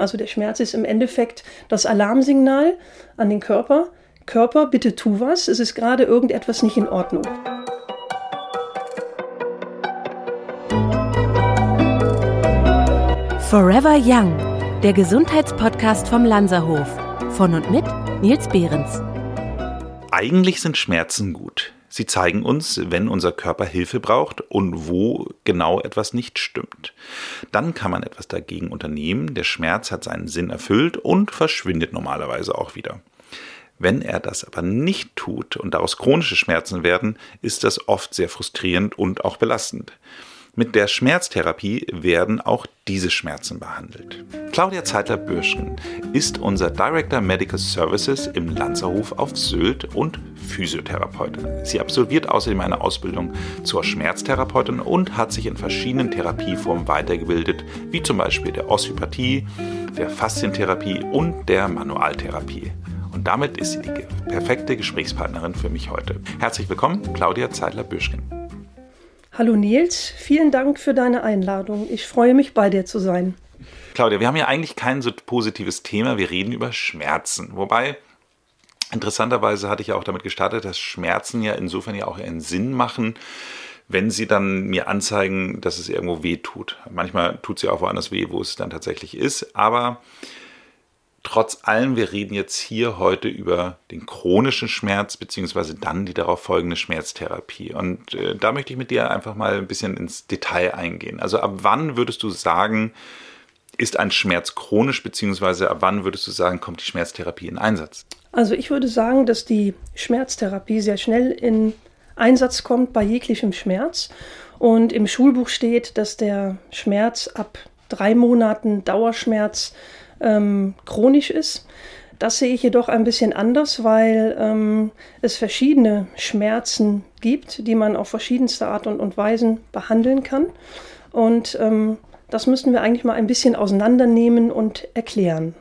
Also der Schmerz ist im Endeffekt das Alarmsignal an den Körper. Körper, bitte tu was, es ist gerade irgendetwas nicht in Ordnung. Forever Young, der Gesundheitspodcast vom Lanzerhof. Von und mit Nils Behrens. Eigentlich sind Schmerzen gut. Sie zeigen uns, wenn unser Körper Hilfe braucht und wo genau etwas nicht stimmt. Dann kann man etwas dagegen unternehmen, der Schmerz hat seinen Sinn erfüllt und verschwindet normalerweise auch wieder. Wenn er das aber nicht tut und daraus chronische Schmerzen werden, ist das oft sehr frustrierend und auch belastend. Mit der Schmerztherapie werden auch diese Schmerzen behandelt. Claudia Zeitler-Bürschen ist unser Director Medical Services im Lanzerhof auf Sylt und Physiotherapeutin. Sie absolviert außerdem eine Ausbildung zur Schmerztherapeutin und hat sich in verschiedenen Therapieformen weitergebildet, wie zum Beispiel der Osteopathie, der Faszientherapie und der Manualtherapie. Und damit ist sie die perfekte Gesprächspartnerin für mich heute. Herzlich willkommen, Claudia Zeitler-Bürschken. Hallo Nils, vielen Dank für deine Einladung. Ich freue mich, bei dir zu sein. Claudia, wir haben ja eigentlich kein so positives Thema. Wir reden über Schmerzen. Wobei, interessanterweise hatte ich ja auch damit gestartet, dass Schmerzen ja insofern ja auch einen Sinn machen, wenn sie dann mir anzeigen, dass es irgendwo weh tut. Manchmal tut es ja auch woanders weh, wo es dann tatsächlich ist. Aber Trotz allem, wir reden jetzt hier heute über den chronischen Schmerz beziehungsweise dann die darauf folgende Schmerztherapie. Und äh, da möchte ich mit dir einfach mal ein bisschen ins Detail eingehen. Also ab wann würdest du sagen, ist ein Schmerz chronisch beziehungsweise ab wann würdest du sagen, kommt die Schmerztherapie in Einsatz? Also ich würde sagen, dass die Schmerztherapie sehr schnell in Einsatz kommt bei jeglichem Schmerz. Und im Schulbuch steht, dass der Schmerz ab drei Monaten Dauerschmerz ähm, chronisch ist. Das sehe ich jedoch ein bisschen anders, weil ähm, es verschiedene Schmerzen gibt, die man auf verschiedenste Art und, und Weisen behandeln kann. Und ähm, das müssen wir eigentlich mal ein bisschen auseinandernehmen und erklären.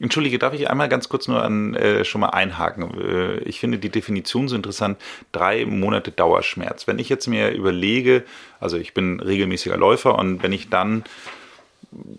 Entschuldige, darf ich einmal ganz kurz nur an, äh, schon mal einhaken? Äh, ich finde die Definition so interessant. Drei Monate Dauerschmerz. Wenn ich jetzt mir überlege, also ich bin regelmäßiger Läufer und wenn ich dann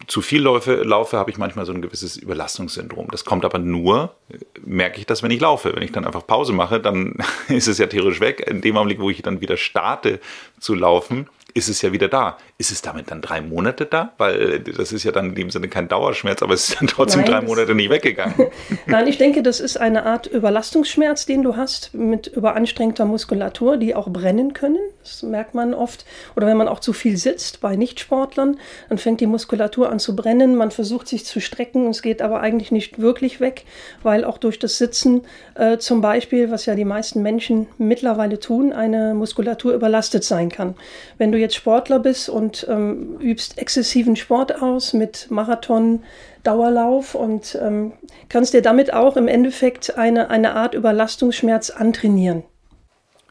zu viel laufe, laufe habe ich manchmal so ein gewisses Überlastungssyndrom. Das kommt aber nur, merke ich das, wenn ich laufe. Wenn ich dann einfach Pause mache, dann ist es ja theoretisch weg. In dem Augenblick, wo ich dann wieder starte zu laufen, ist es ja wieder da. Ist es damit dann drei Monate da? Weil das ist ja dann in dem Sinne kein Dauerschmerz, aber es ist dann trotzdem Nein, drei Monate nicht weggegangen. Nein, ich denke, das ist eine Art Überlastungsschmerz, den du hast mit überanstrengter Muskulatur, die auch brennen können. Das merkt man oft. Oder wenn man auch zu viel sitzt bei Nichtsportlern, dann fängt die Muskulatur an zu brennen. Man versucht sich zu strecken, es geht aber eigentlich nicht wirklich weg, weil auch durch das Sitzen äh, zum Beispiel, was ja die meisten Menschen mittlerweile tun, eine Muskulatur überlastet sein kann. Wenn du jetzt Sportler bist und ähm, übst exzessiven Sport aus mit Marathon, Dauerlauf und ähm, kannst dir damit auch im Endeffekt eine, eine Art Überlastungsschmerz antrainieren.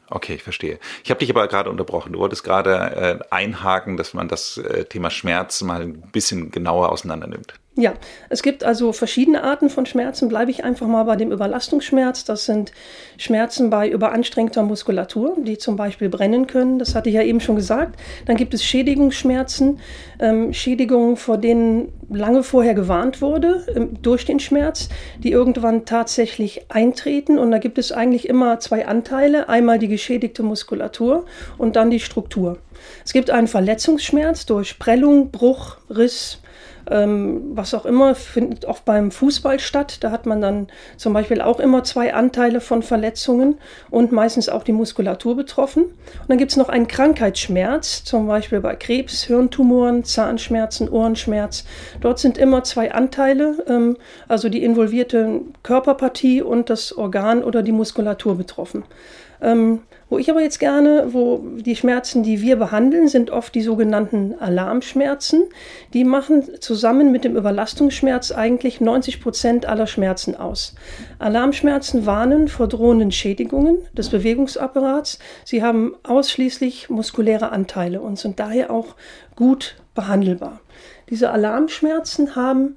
Okay, ich verstehe. Ich habe dich aber gerade unterbrochen. Du wolltest gerade äh, einhaken, dass man das äh, Thema Schmerz mal ein bisschen genauer auseinander nimmt. Ja, es gibt also verschiedene Arten von Schmerzen. Bleibe ich einfach mal bei dem Überlastungsschmerz. Das sind Schmerzen bei überanstrengter Muskulatur, die zum Beispiel brennen können. Das hatte ich ja eben schon gesagt. Dann gibt es Schädigungsschmerzen, ähm, Schädigungen, vor denen lange vorher gewarnt wurde ähm, durch den Schmerz, die irgendwann tatsächlich eintreten. Und da gibt es eigentlich immer zwei Anteile. Einmal die geschädigte Muskulatur und dann die Struktur. Es gibt einen Verletzungsschmerz durch Prellung, Bruch, Riss, ähm, was auch immer, findet oft beim Fußball statt. Da hat man dann zum Beispiel auch immer zwei Anteile von Verletzungen und meistens auch die Muskulatur betroffen. Und dann gibt es noch einen Krankheitsschmerz, zum Beispiel bei Krebs, Hirntumoren, Zahnschmerzen, Ohrenschmerz. Dort sind immer zwei Anteile, ähm, also die involvierte Körperpartie und das Organ oder die Muskulatur betroffen. Ähm, wo ich aber jetzt gerne, wo die Schmerzen, die wir behandeln, sind oft die sogenannten Alarmschmerzen. Die machen zusammen mit dem Überlastungsschmerz eigentlich 90 Prozent aller Schmerzen aus. Alarmschmerzen warnen vor drohenden Schädigungen des Bewegungsapparats. Sie haben ausschließlich muskuläre Anteile und sind daher auch gut behandelbar. Diese Alarmschmerzen haben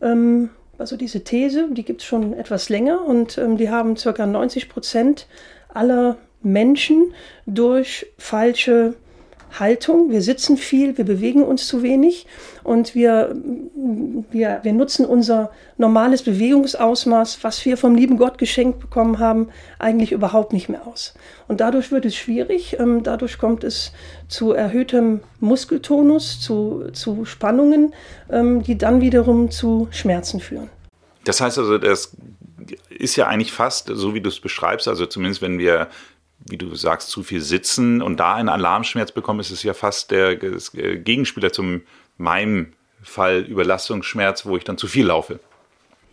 ähm, also diese These, die gibt es schon etwas länger und ähm, die haben ca. 90 Prozent aller Menschen durch falsche Haltung. Wir sitzen viel, wir bewegen uns zu wenig und wir, wir, wir nutzen unser normales Bewegungsausmaß, was wir vom lieben Gott geschenkt bekommen haben, eigentlich überhaupt nicht mehr aus. Und dadurch wird es schwierig. Ähm, dadurch kommt es zu erhöhtem Muskeltonus, zu, zu Spannungen, ähm, die dann wiederum zu Schmerzen führen. Das heißt also, das ist ja eigentlich fast so, wie du es beschreibst. Also zumindest wenn wir wie du sagst, zu viel sitzen und da einen Alarmschmerz bekommen, ist es ja fast der äh, Gegenspieler zum meinem Fall Überlastungsschmerz, wo ich dann zu viel laufe.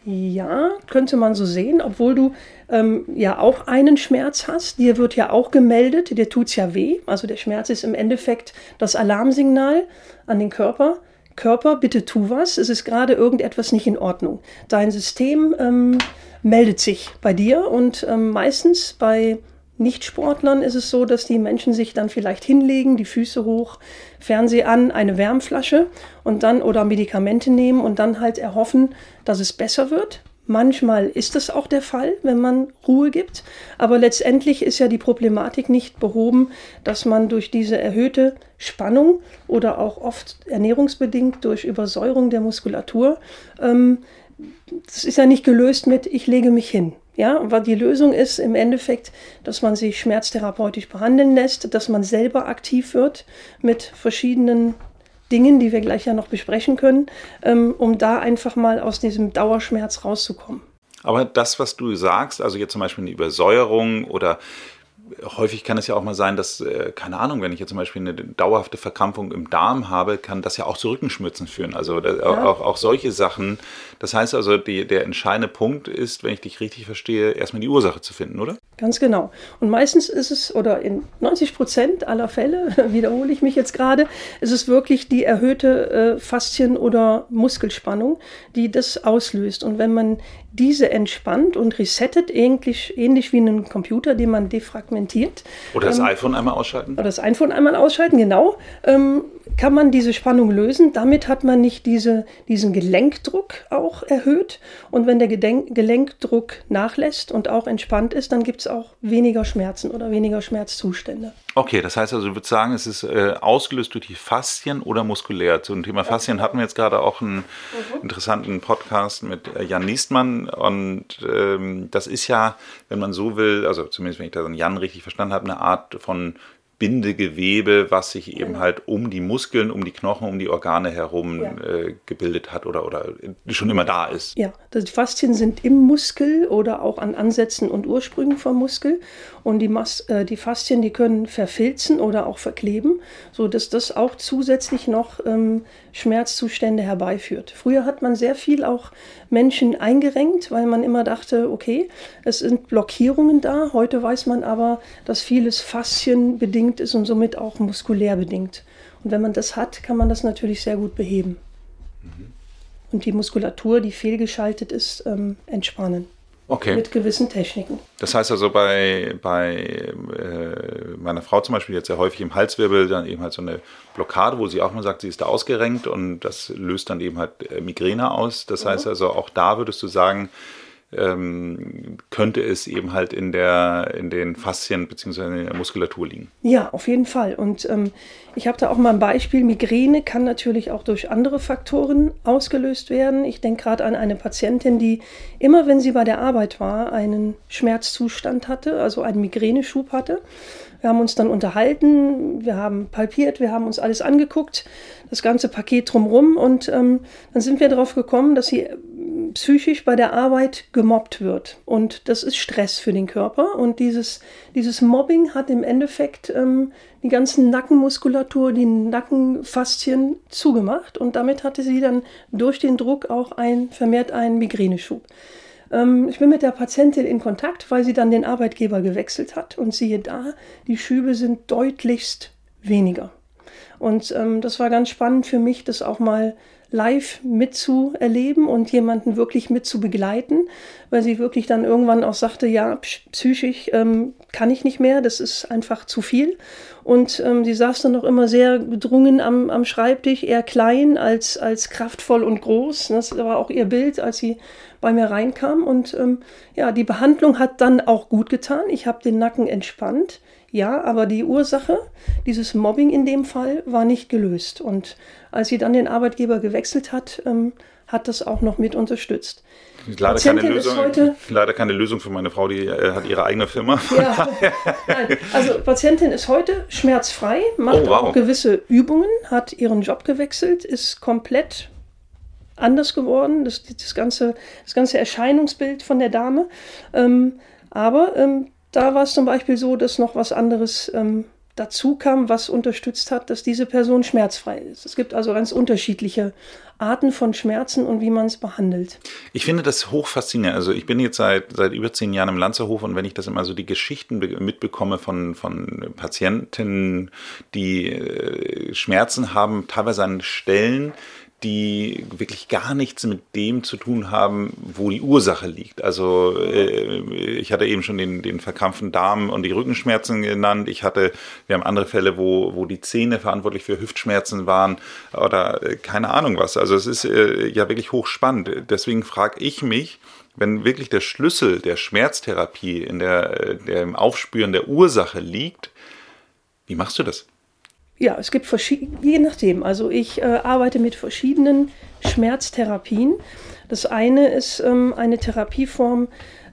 Ja, könnte man so sehen, obwohl du ähm, ja auch einen Schmerz hast. Dir wird ja auch gemeldet, dir tut es ja weh. Also der Schmerz ist im Endeffekt das Alarmsignal an den Körper. Körper, bitte tu was. Es ist gerade irgendetwas nicht in Ordnung. Dein System ähm, meldet sich bei dir und ähm, meistens bei Nichtsportlern ist es so, dass die Menschen sich dann vielleicht hinlegen, die Füße hoch, Fernseh an, eine Wärmflasche und dann oder Medikamente nehmen und dann halt erhoffen, dass es besser wird. Manchmal ist das auch der Fall, wenn man Ruhe gibt, aber letztendlich ist ja die Problematik nicht behoben, dass man durch diese erhöhte Spannung oder auch oft ernährungsbedingt durch Übersäuerung der Muskulatur, ähm, das ist ja nicht gelöst mit, ich lege mich hin. Ja, weil die Lösung ist im Endeffekt, dass man sich schmerztherapeutisch behandeln lässt, dass man selber aktiv wird mit verschiedenen Dingen, die wir gleich ja noch besprechen können, ähm, um da einfach mal aus diesem Dauerschmerz rauszukommen. Aber das, was du sagst, also jetzt zum Beispiel eine Übersäuerung oder häufig kann es ja auch mal sein, dass, äh, keine Ahnung, wenn ich jetzt zum Beispiel eine dauerhafte Verkrampfung im Darm habe, kann das ja auch zu Rückenschmerzen führen. Also ja. auch, auch solche Sachen. Das heißt also, die, der entscheidende Punkt ist, wenn ich dich richtig verstehe, erstmal die Ursache zu finden, oder? Ganz genau. Und meistens ist es, oder in 90 Prozent aller Fälle, wiederhole ich mich jetzt gerade, ist es wirklich die erhöhte äh, Faszien- oder Muskelspannung, die das auslöst. Und wenn man diese entspannt und resettet, ähnlich, ähnlich wie einen Computer, den man defragmentiert. Oder das ähm, iPhone einmal ausschalten. Oder das iPhone einmal ausschalten, genau. Ähm, kann man diese Spannung lösen. Damit hat man nicht diese, diesen Gelenkdruck auch erhöht. Und wenn der Gedenk Gelenkdruck nachlässt und auch entspannt ist, dann gibt es auch weniger Schmerzen oder weniger Schmerzzustände. Okay, das heißt also, ich würde sagen, es ist äh, ausgelöst durch die Faszien oder muskulär. Zum Thema Faszien hatten wir jetzt gerade auch einen mhm. interessanten Podcast mit äh, Jan Niestmann. Und ähm, das ist ja, wenn man so will, also zumindest wenn ich da Jan richtig verstanden habe, eine Art von Bindegewebe, was sich eben genau. halt um die Muskeln, um die Knochen, um die Organe herum ja. äh, gebildet hat oder, oder schon immer da ist. Ja, die Faszien sind im Muskel oder auch an Ansätzen und Ursprüngen vom Muskel. Und die, Mas äh, die Faszien, die können verfilzen oder auch verkleben, sodass das auch zusätzlich noch ähm, Schmerzzustände herbeiführt. Früher hat man sehr viel auch Menschen eingerenkt, weil man immer dachte, okay, es sind Blockierungen da. Heute weiß man aber, dass vieles faszienbedingt ist und somit auch muskulär bedingt. Und wenn man das hat, kann man das natürlich sehr gut beheben. Mhm. Und die Muskulatur, die fehlgeschaltet ist, ähm, entspannen. Okay. Mit gewissen Techniken. Das heißt also bei, bei äh, meiner Frau zum Beispiel jetzt sehr häufig im Halswirbel dann eben halt so eine Blockade, wo sie auch mal sagt, sie ist da ausgerenkt und das löst dann eben halt äh, Migräne aus. Das mhm. heißt also auch da würdest du sagen, ähm, könnte es eben halt in, der, in den Faszien bzw. in der Muskulatur liegen. Ja, auf jeden Fall. Und ähm, ich habe da auch mal ein Beispiel. Migräne kann natürlich auch durch andere Faktoren ausgelöst werden. Ich denke gerade an eine Patientin, die immer, wenn sie bei der Arbeit war, einen Schmerzzustand hatte, also einen Migräneschub hatte. Wir haben uns dann unterhalten, wir haben palpiert, wir haben uns alles angeguckt, das ganze Paket drumherum und ähm, dann sind wir darauf gekommen, dass sie psychisch bei der Arbeit gemobbt wird. Und das ist Stress für den Körper. Und dieses, dieses Mobbing hat im Endeffekt ähm, die ganzen Nackenmuskulatur, die Nackenfaszien zugemacht. Und damit hatte sie dann durch den Druck auch ein, vermehrt einen Migräneschub. Ähm, ich bin mit der Patientin in Kontakt, weil sie dann den Arbeitgeber gewechselt hat. Und siehe da, die Schübe sind deutlichst weniger. Und ähm, das war ganz spannend für mich, das auch mal live mitzuerleben und jemanden wirklich mit zu begleiten, weil sie wirklich dann irgendwann auch sagte, ja, psychisch ähm, kann ich nicht mehr, das ist einfach zu viel. Und ähm, sie saß dann noch immer sehr gedrungen am, am Schreibtisch, eher klein als, als kraftvoll und groß. Das war auch ihr Bild, als sie bei mir reinkam. Und ähm, ja, die Behandlung hat dann auch gut getan. Ich habe den Nacken entspannt. ja, aber die Ursache, dieses Mobbing in dem Fall, war nicht gelöst. Und als sie dann den Arbeitgeber gewechselt hat, ähm, hat das auch noch mit unterstützt. Leider keine, Lösung, leider keine Lösung für meine Frau, die äh, hat ihre eigene Firma. Ja, nein, also Patientin ist heute schmerzfrei, macht oh, wow. auch gewisse Übungen, hat ihren Job gewechselt, ist komplett anders geworden, das, das, ganze, das ganze Erscheinungsbild von der Dame. Ähm, aber ähm, da war es zum Beispiel so, dass noch was anderes ähm, dazu kam, was unterstützt hat, dass diese Person schmerzfrei ist. Es gibt also ganz unterschiedliche Arten von Schmerzen und wie man es behandelt. Ich finde das hoch faszinierend. Also ich bin jetzt seit, seit über zehn Jahren im Lanzerhof und wenn ich das immer so die Geschichten mitbekomme von, von Patienten, die äh, Schmerzen haben, teilweise an Stellen, die wirklich gar nichts mit dem zu tun haben, wo die Ursache liegt. Also äh, ich hatte eben schon den, den verkrampften Darm und die Rückenschmerzen genannt. Ich hatte, wir haben andere Fälle, wo, wo die Zähne verantwortlich für Hüftschmerzen waren oder äh, keine Ahnung was. Also es ist äh, ja wirklich hochspannend. Deswegen frage ich mich, wenn wirklich der Schlüssel der Schmerztherapie in der, äh, der im Aufspüren der Ursache liegt, wie machst du das? Ja, es gibt verschiedene, je nachdem. Also ich äh, arbeite mit verschiedenen Schmerztherapien. Das eine ist ähm, eine Therapieform,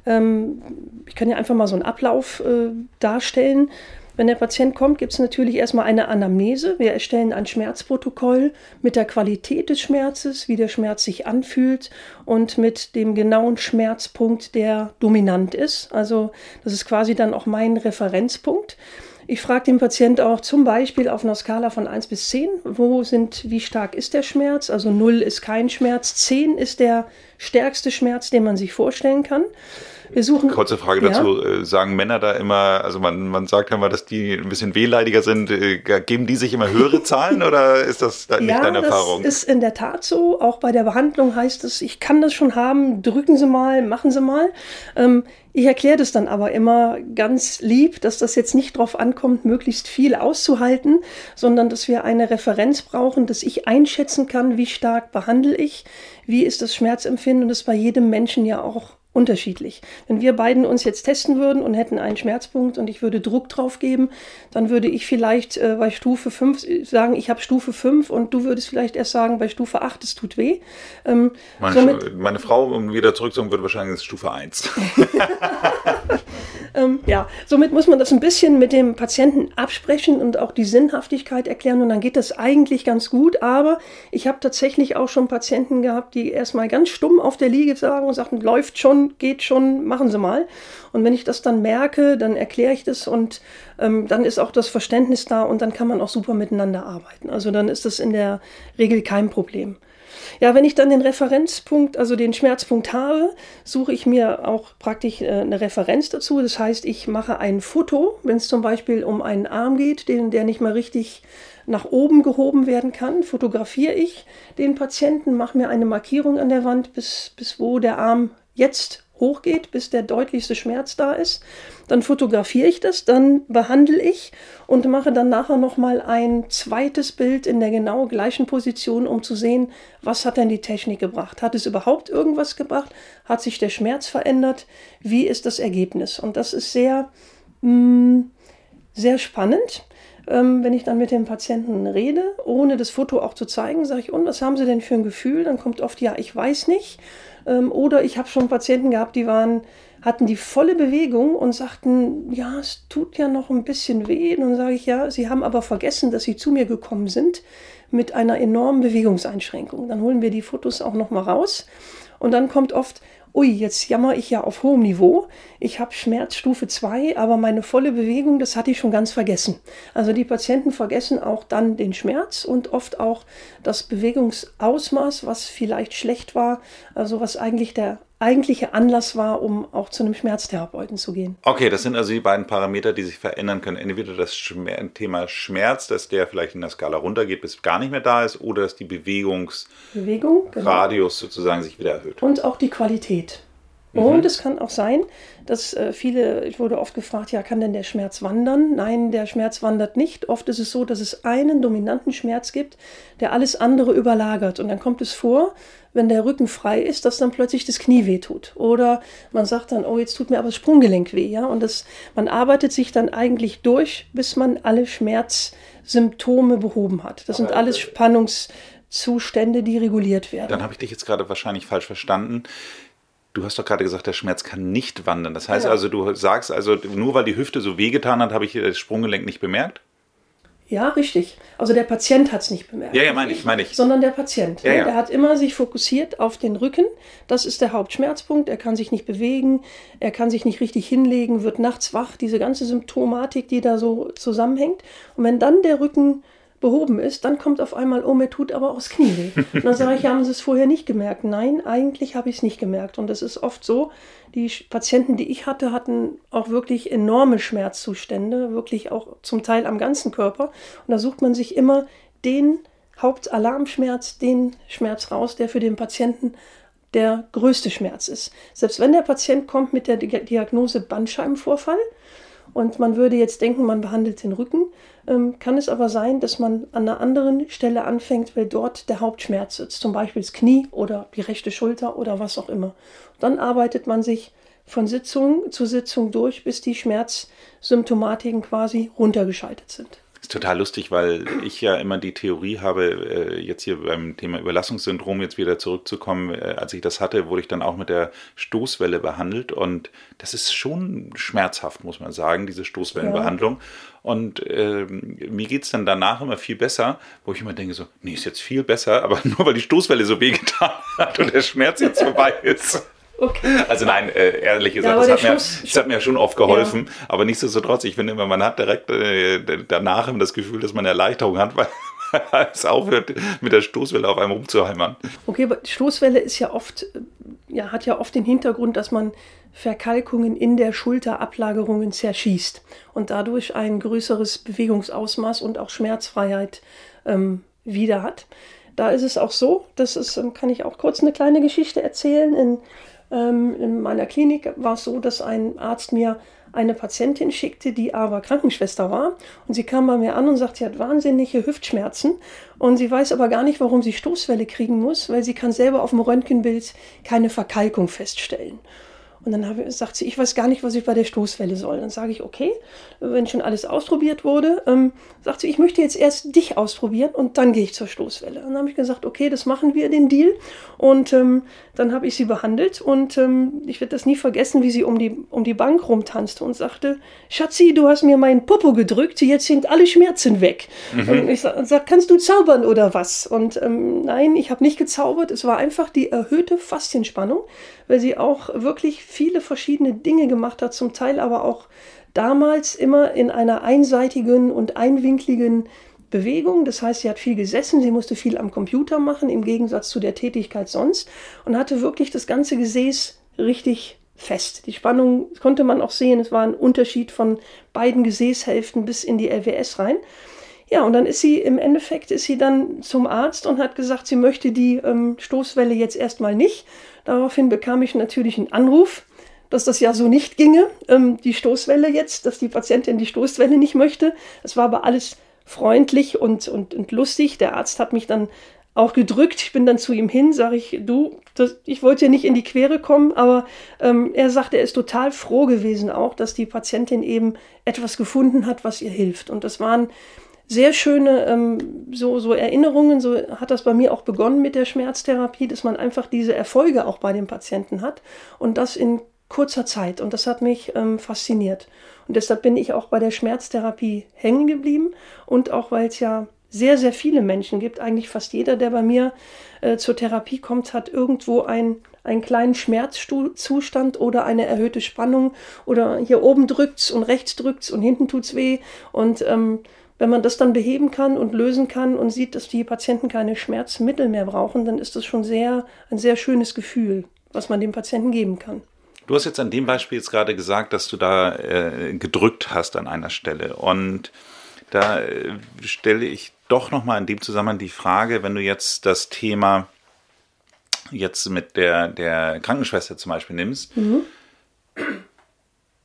ähm, ich kann ja einfach mal so einen Ablauf äh, darstellen. Wenn der Patient kommt, gibt es natürlich erstmal eine Anamnese. Wir erstellen ein Schmerzprotokoll mit der Qualität des Schmerzes, wie der Schmerz sich anfühlt und mit dem genauen Schmerzpunkt, der dominant ist. Also das ist quasi dann auch mein Referenzpunkt. Ich frage den Patient auch zum Beispiel auf einer Skala von 1 bis 10, wo sind, wie stark ist der Schmerz? Also 0 ist kein Schmerz, 10 ist der stärkste Schmerz, den man sich vorstellen kann. Wir suchen. Kurze Frage ja. dazu. Äh, sagen Männer da immer, also man, man sagt ja mal, dass die ein bisschen wehleidiger sind. Äh, geben die sich immer höhere Zahlen oder ist das nicht ja, deine Erfahrung? Das ist in der Tat so. Auch bei der Behandlung heißt es, ich kann das schon haben, drücken Sie mal, machen Sie mal. Ähm, ich erkläre das dann aber immer ganz lieb, dass das jetzt nicht darauf ankommt, möglichst viel auszuhalten, sondern dass wir eine Referenz brauchen, dass ich einschätzen kann, wie stark behandle ich, wie ist das Schmerzempfinden und das ist bei jedem Menschen ja auch unterschiedlich. Wenn wir beiden uns jetzt testen würden und hätten einen Schmerzpunkt und ich würde Druck drauf geben, dann würde ich vielleicht äh, bei Stufe 5 sagen, ich habe Stufe 5 und du würdest vielleicht erst sagen, bei Stufe 8, es tut weh. Ähm, meine, somit, meine, Frau, um wieder zurückzukommen, würde wahrscheinlich Stufe 1. ähm, ja, somit muss man das ein bisschen mit dem Patienten absprechen und auch die Sinnhaftigkeit erklären und dann geht das eigentlich ganz gut. Aber ich habe tatsächlich auch schon Patienten gehabt, die erstmal ganz stumm auf der Liege sagen und sagten, läuft schon, geht schon, machen Sie mal. Und wenn ich das dann merke, dann erkläre ich das und ähm, dann ist auch das Verständnis da und dann kann man auch super miteinander arbeiten. Also dann ist das in der Regel kein Problem. Ja, wenn ich dann den Referenzpunkt, also den Schmerzpunkt habe, suche ich mir auch praktisch äh, eine Referenz dazu. Das heißt, ich mache ein Foto, wenn es zum Beispiel um einen Arm geht, den, der nicht mehr richtig nach oben gehoben werden kann, fotografiere ich den Patienten, mache mir eine Markierung an der Wand, bis, bis wo der Arm jetzt hochgeht, bis der deutlichste Schmerz da ist. Dann fotografiere ich das, dann behandle ich und mache dann nachher nochmal ein zweites Bild in der genau gleichen Position, um zu sehen, was hat denn die Technik gebracht? Hat es überhaupt irgendwas gebracht? Hat sich der Schmerz verändert? Wie ist das Ergebnis? Und das ist sehr, mm, sehr spannend. Ähm, wenn ich dann mit dem Patienten rede, ohne das Foto auch zu zeigen, sage ich, und was haben Sie denn für ein Gefühl? Dann kommt oft, ja, ich weiß nicht. Ähm, oder ich habe schon Patienten gehabt, die waren, hatten die volle Bewegung und sagten, ja, es tut ja noch ein bisschen weh. Und dann sage ich, ja, sie haben aber vergessen, dass sie zu mir gekommen sind mit einer enormen Bewegungseinschränkung. Dann holen wir die Fotos auch noch mal raus. Und dann kommt oft, ui, jetzt jammer ich ja auf hohem Niveau. Ich habe Schmerzstufe 2, aber meine volle Bewegung, das hatte ich schon ganz vergessen. Also die Patienten vergessen auch dann den Schmerz und oft auch das Bewegungsausmaß, was vielleicht schlecht war, also was eigentlich der eigentliche Anlass war, um auch zu einem Schmerztherapeuten zu gehen. Okay, das sind also die beiden Parameter, die sich verändern können. Entweder das Schmer Thema Schmerz, dass der vielleicht in der Skala runtergeht, bis gar nicht mehr da ist, oder dass die Bewegungsradius Bewegung, genau. sozusagen sich wieder erhöht. Und auch die Qualität. Und mhm. es kann auch sein, dass äh, viele, ich wurde oft gefragt, ja, kann denn der Schmerz wandern? Nein, der Schmerz wandert nicht. Oft ist es so, dass es einen dominanten Schmerz gibt, der alles andere überlagert. Und dann kommt es vor, wenn der Rücken frei ist, dass dann plötzlich das Knie weh tut. Oder man sagt dann, oh, jetzt tut mir aber das Sprunggelenk weh. Ja? Und das, man arbeitet sich dann eigentlich durch, bis man alle Schmerzsymptome behoben hat. Das aber sind alles Spannungszustände, die reguliert werden. Dann habe ich dich jetzt gerade wahrscheinlich falsch verstanden. Du hast doch gerade gesagt, der Schmerz kann nicht wandern. Das heißt ja. also, du sagst also, nur weil die Hüfte so wehgetan hat, habe ich das Sprunggelenk nicht bemerkt? Ja, richtig. Also der Patient hat es nicht bemerkt. Ja, ja, meine ich, meine ich. Sondern der Patient. Ja, ja. Der hat immer sich fokussiert auf den Rücken. Das ist der Hauptschmerzpunkt. Er kann sich nicht bewegen, er kann sich nicht richtig hinlegen, wird nachts wach. Diese ganze Symptomatik, die da so zusammenhängt. Und wenn dann der Rücken behoben ist, dann kommt auf einmal, oh, mir tut aber auch das Knie weh. Und dann sage ich, haben Sie es vorher nicht gemerkt? Nein, eigentlich habe ich es nicht gemerkt. Und das ist oft so, die Patienten, die ich hatte, hatten auch wirklich enorme Schmerzzustände, wirklich auch zum Teil am ganzen Körper. Und da sucht man sich immer den Hauptalarmschmerz, den Schmerz raus, der für den Patienten der größte Schmerz ist. Selbst wenn der Patient kommt mit der Diagnose Bandscheibenvorfall, und man würde jetzt denken, man behandelt den Rücken, ähm, kann es aber sein, dass man an einer anderen Stelle anfängt, weil dort der Hauptschmerz sitzt, zum Beispiel das Knie oder die rechte Schulter oder was auch immer. Dann arbeitet man sich von Sitzung zu Sitzung durch, bis die Schmerzsymptomatiken quasi runtergeschaltet sind ist total lustig, weil ich ja immer die Theorie habe, äh, jetzt hier beim Thema Überlassungssyndrom jetzt wieder zurückzukommen. Äh, als ich das hatte, wurde ich dann auch mit der Stoßwelle behandelt und das ist schon schmerzhaft, muss man sagen, diese Stoßwellenbehandlung. Ja. Und äh, mir geht es dann danach immer viel besser, wo ich immer denke so, nee, ist jetzt viel besser, aber nur weil die Stoßwelle so wehgetan hat und der Schmerz jetzt vorbei ist. Okay. Also nein, äh, ehrlich gesagt, ja, das, hat mir, das hat mir schon oft geholfen. Ja. Aber nichtsdestotrotz, ich finde immer, man hat direkt äh, danach das Gefühl, dass man Erleichterung hat, weil es aufhört, mit der Stoßwelle auf einem rumzuheimern. Okay, aber die Stoßwelle ist ja oft, ja, hat ja oft den Hintergrund, dass man Verkalkungen in der Schulterablagerungen zerschießt und dadurch ein größeres Bewegungsausmaß und auch Schmerzfreiheit ähm, wieder hat. Da ist es auch so, das ist, ähm, kann ich auch kurz eine kleine Geschichte erzählen. In in meiner Klinik war es so, dass ein Arzt mir eine Patientin schickte, die aber Krankenschwester war. Und sie kam bei mir an und sagte, sie hat wahnsinnige Hüftschmerzen. Und sie weiß aber gar nicht, warum sie Stoßwelle kriegen muss, weil sie kann selber auf dem Röntgenbild keine Verkalkung feststellen. Und dann habe, sagt sie, ich weiß gar nicht, was ich bei der Stoßwelle soll. Dann sage ich, okay, wenn schon alles ausprobiert wurde, ähm, sagt sie, ich möchte jetzt erst dich ausprobieren und dann gehe ich zur Stoßwelle. Und dann habe ich gesagt, okay, das machen wir, den Deal. Und ähm, dann habe ich sie behandelt und ähm, ich werde das nie vergessen, wie sie um die, um die Bank rumtanzte und sagte, Schatzi, du hast mir meinen Popo gedrückt, jetzt sind alle Schmerzen weg. Mhm. Und ich sage, sag, kannst du zaubern oder was? Und ähm, nein, ich habe nicht gezaubert, es war einfach die erhöhte Faszienspannung, weil sie auch wirklich viele verschiedene Dinge gemacht hat, zum Teil aber auch damals immer in einer einseitigen und einwinkligen Bewegung. Das heißt, sie hat viel gesessen, sie musste viel am Computer machen, im Gegensatz zu der Tätigkeit sonst und hatte wirklich das ganze Gesäß richtig fest. Die Spannung konnte man auch sehen, es war ein Unterschied von beiden Gesäßhälften bis in die LWS rein. Ja, und dann ist sie im Endeffekt ist sie dann zum Arzt und hat gesagt, sie möchte die ähm, Stoßwelle jetzt erstmal nicht. Daraufhin bekam ich natürlich einen Anruf, dass das ja so nicht ginge, ähm, die Stoßwelle jetzt, dass die Patientin die Stoßwelle nicht möchte. Es war aber alles freundlich und, und, und lustig. Der Arzt hat mich dann auch gedrückt. Ich bin dann zu ihm hin, sage ich, du, das, ich wollte ja nicht in die Quere kommen, aber ähm, er sagte, er ist total froh gewesen auch, dass die Patientin eben etwas gefunden hat, was ihr hilft. Und das waren sehr schöne ähm, so, so Erinnerungen. So hat das bei mir auch begonnen mit der Schmerztherapie, dass man einfach diese Erfolge auch bei den Patienten hat und das in kurzer Zeit. Und das hat mich ähm, fasziniert. Und deshalb bin ich auch bei der Schmerztherapie hängen geblieben und auch weil es ja sehr, sehr viele Menschen gibt, eigentlich fast jeder, der bei mir äh, zur Therapie kommt, hat irgendwo ein, einen kleinen Schmerzzustand oder eine erhöhte Spannung oder hier oben drückt's und rechts drückt's und hinten tut's weh und ähm, wenn man das dann beheben kann und lösen kann und sieht, dass die Patienten keine Schmerzmittel mehr brauchen, dann ist das schon sehr, ein sehr schönes Gefühl, was man dem Patienten geben kann. Du hast jetzt an dem Beispiel jetzt gerade gesagt, dass du da äh, gedrückt hast an einer Stelle. Und da äh, stelle ich doch nochmal in dem Zusammenhang die Frage, wenn du jetzt das Thema jetzt mit der, der Krankenschwester zum Beispiel nimmst, mhm.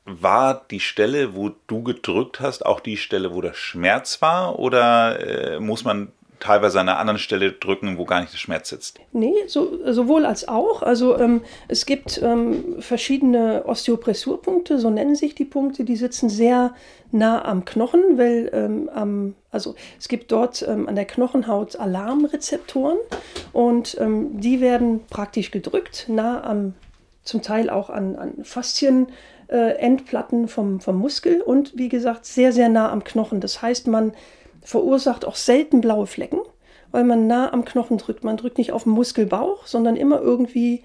War die Stelle, wo du gedrückt hast, auch die Stelle, wo der Schmerz war? Oder äh, muss man teilweise an einer anderen Stelle drücken, wo gar nicht der Schmerz sitzt? Nee, so, sowohl als auch. Also ähm, es gibt ähm, verschiedene Osteopressurpunkte, so nennen sich die Punkte, die sitzen sehr nah am Knochen, weil ähm, am, also es gibt dort ähm, an der Knochenhaut Alarmrezeptoren und ähm, die werden praktisch gedrückt, nah am, zum Teil auch an, an Faszien. Äh, Endplatten vom, vom Muskel und wie gesagt sehr, sehr nah am Knochen. Das heißt, man verursacht auch selten blaue Flecken, weil man nah am Knochen drückt. Man drückt nicht auf den Muskelbauch, sondern immer irgendwie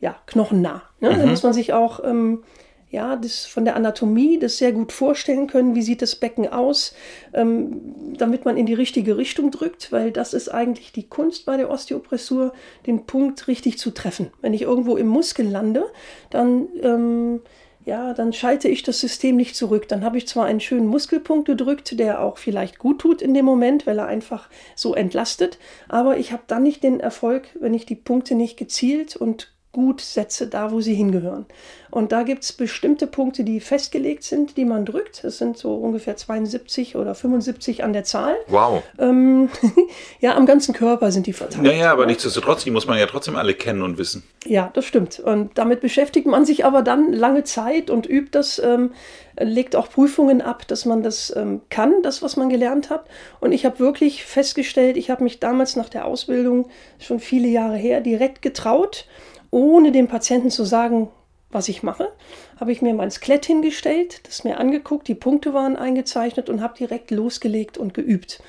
ja, knochennah. Ne? Mhm. Da muss man sich auch ähm, ja, das von der Anatomie das sehr gut vorstellen können, wie sieht das Becken aus, ähm, damit man in die richtige Richtung drückt, weil das ist eigentlich die Kunst bei der Osteopressur, den Punkt richtig zu treffen. Wenn ich irgendwo im Muskel lande, dann ähm, ja, dann schalte ich das System nicht zurück. Dann habe ich zwar einen schönen Muskelpunkt gedrückt, der auch vielleicht gut tut in dem Moment, weil er einfach so entlastet, aber ich habe dann nicht den Erfolg, wenn ich die Punkte nicht gezielt und gut setze, da wo sie hingehören. Und da gibt es bestimmte Punkte, die festgelegt sind, die man drückt. Das sind so ungefähr 72 oder 75 an der Zahl. Wow. Ähm, ja, am ganzen Körper sind die verteilt. Naja, aber nichtsdestotrotz, die muss man ja trotzdem alle kennen und wissen. Ja, das stimmt. Und damit beschäftigt man sich aber dann lange Zeit und übt das, ähm, legt auch Prüfungen ab, dass man das ähm, kann, das, was man gelernt hat. Und ich habe wirklich festgestellt, ich habe mich damals nach der Ausbildung, schon viele Jahre her, direkt getraut ohne dem Patienten zu sagen, was ich mache, habe ich mir mein Skelett hingestellt, das mir angeguckt, die Punkte waren eingezeichnet und habe direkt losgelegt und geübt.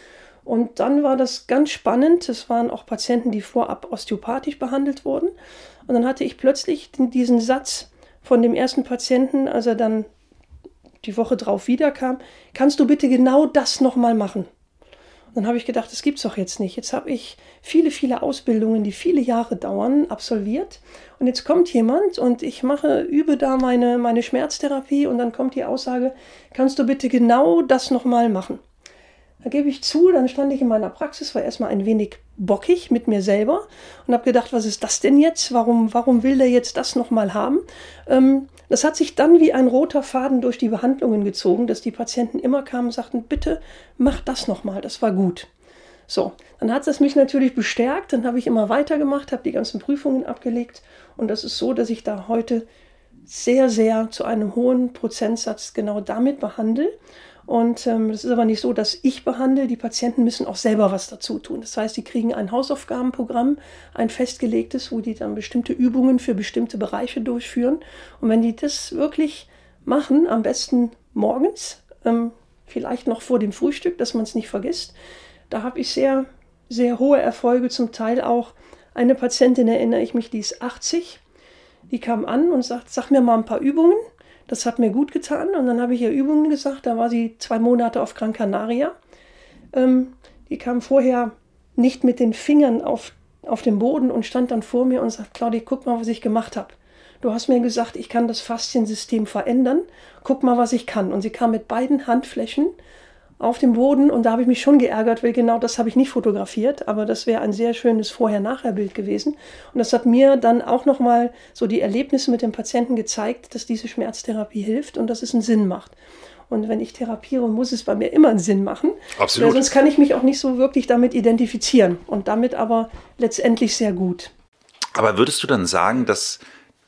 Und dann war das ganz spannend. Es waren auch Patienten, die vorab osteopathisch behandelt wurden. Und dann hatte ich plötzlich diesen Satz von dem ersten Patienten, als er dann die Woche drauf wiederkam, kannst du bitte genau das nochmal machen? Dann habe ich gedacht, das gibt es doch jetzt nicht. Jetzt habe ich viele, viele Ausbildungen, die viele Jahre dauern, absolviert. Und jetzt kommt jemand und ich mache, übe da meine, meine Schmerztherapie und dann kommt die Aussage, kannst du bitte genau das nochmal machen? Da gebe ich zu, dann stand ich in meiner Praxis, war erstmal ein wenig bockig mit mir selber und habe gedacht, was ist das denn jetzt? Warum, warum will der jetzt das nochmal haben? Ähm, das hat sich dann wie ein roter Faden durch die Behandlungen gezogen, dass die Patienten immer kamen und sagten, bitte mach das nochmal, das war gut. So, dann hat es mich natürlich bestärkt, dann habe ich immer weitergemacht, habe die ganzen Prüfungen abgelegt und das ist so, dass ich da heute sehr, sehr zu einem hohen Prozentsatz genau damit behandle und ähm, ist aber nicht so, dass ich behandle. Die Patienten müssen auch selber was dazu tun. Das heißt, sie kriegen ein Hausaufgabenprogramm, ein festgelegtes, wo die dann bestimmte Übungen für bestimmte Bereiche durchführen. Und wenn die das wirklich machen, am besten morgens, ähm, vielleicht noch vor dem Frühstück, dass man es nicht vergisst, da habe ich sehr, sehr hohe Erfolge. Zum Teil auch eine Patientin, erinnere ich mich, die ist 80. Die kam an und sagt, sag mir mal ein paar Übungen. Das hat mir gut getan. Und dann habe ich ihr Übungen gesagt. Da war sie zwei Monate auf Gran Canaria. Ähm, die kam vorher nicht mit den Fingern auf, auf den Boden und stand dann vor mir und sagt, Claudia, guck mal, was ich gemacht habe. Du hast mir gesagt, ich kann das Fasziensystem verändern. Guck mal, was ich kann. Und sie kam mit beiden Handflächen auf dem Boden und da habe ich mich schon geärgert, weil genau das habe ich nicht fotografiert, aber das wäre ein sehr schönes Vorher-Nachher-Bild gewesen. Und das hat mir dann auch nochmal so die Erlebnisse mit dem Patienten gezeigt, dass diese Schmerztherapie hilft und dass es einen Sinn macht. Und wenn ich therapiere, muss es bei mir immer einen Sinn machen. Absolut. sonst kann ich mich auch nicht so wirklich damit identifizieren und damit aber letztendlich sehr gut. Aber würdest du dann sagen, dass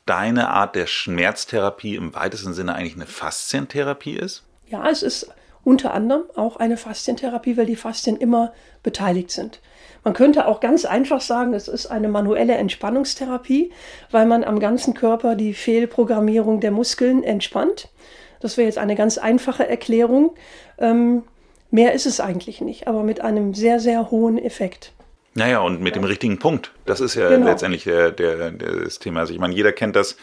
deine Art der Schmerztherapie im weitesten Sinne eigentlich eine Faszientherapie ist? Ja, es ist unter anderem auch eine Faszientherapie, weil die Faszien immer beteiligt sind. Man könnte auch ganz einfach sagen, es ist eine manuelle Entspannungstherapie, weil man am ganzen Körper die Fehlprogrammierung der Muskeln entspannt. Das wäre jetzt eine ganz einfache Erklärung. Ähm, mehr ist es eigentlich nicht, aber mit einem sehr, sehr hohen Effekt. Naja, und mit ja. dem richtigen Punkt. Das ist ja genau. letztendlich der, der, der, das Thema. Also ich meine, jeder kennt das,